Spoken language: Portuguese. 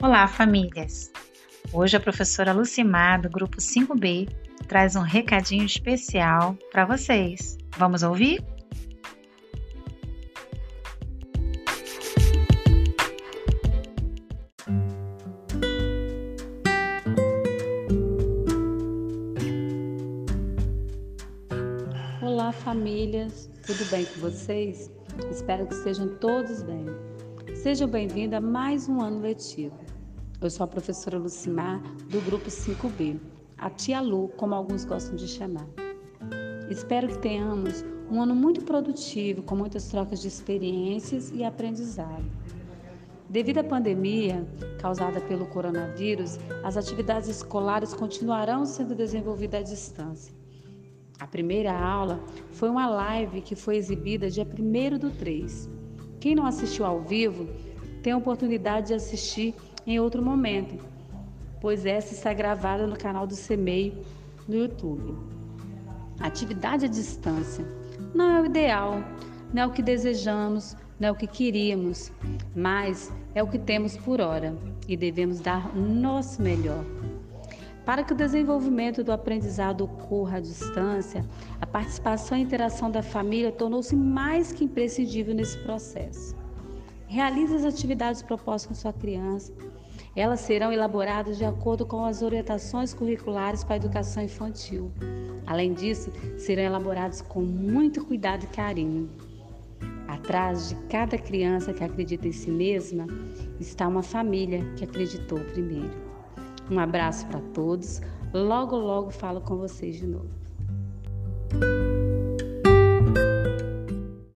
Olá, famílias! Hoje a professora Lucimar, do grupo 5B, traz um recadinho especial para vocês. Vamos ouvir? Olá, famílias! Tudo bem com vocês? Espero que estejam todos bem. Sejam bem-vindos a mais um ano letivo. Eu sou a professora Lucimar, do grupo 5B, a tia Lu, como alguns gostam de chamar. Espero que tenhamos um ano muito produtivo, com muitas trocas de experiências e aprendizado. Devido à pandemia causada pelo coronavírus, as atividades escolares continuarão sendo desenvolvidas à distância. A primeira aula foi uma live que foi exibida dia 1 do 3. Quem não assistiu ao vivo tem a oportunidade de assistir em outro momento, pois essa está gravada no canal do CEMEI no YouTube. Atividade à distância não é o ideal, não é o que desejamos, não é o que queríamos, mas é o que temos por hora e devemos dar o nosso melhor. Para que o desenvolvimento do aprendizado ocorra à distância, a participação e interação da família tornou-se mais que imprescindível nesse processo. Realize as atividades propostas com sua criança, elas serão elaboradas de acordo com as orientações curriculares para a educação infantil. Além disso, serão elaboradas com muito cuidado e carinho. Atrás de cada criança que acredita em si mesma está uma família que acreditou primeiro. Um abraço para todos. Logo, logo falo com vocês de novo.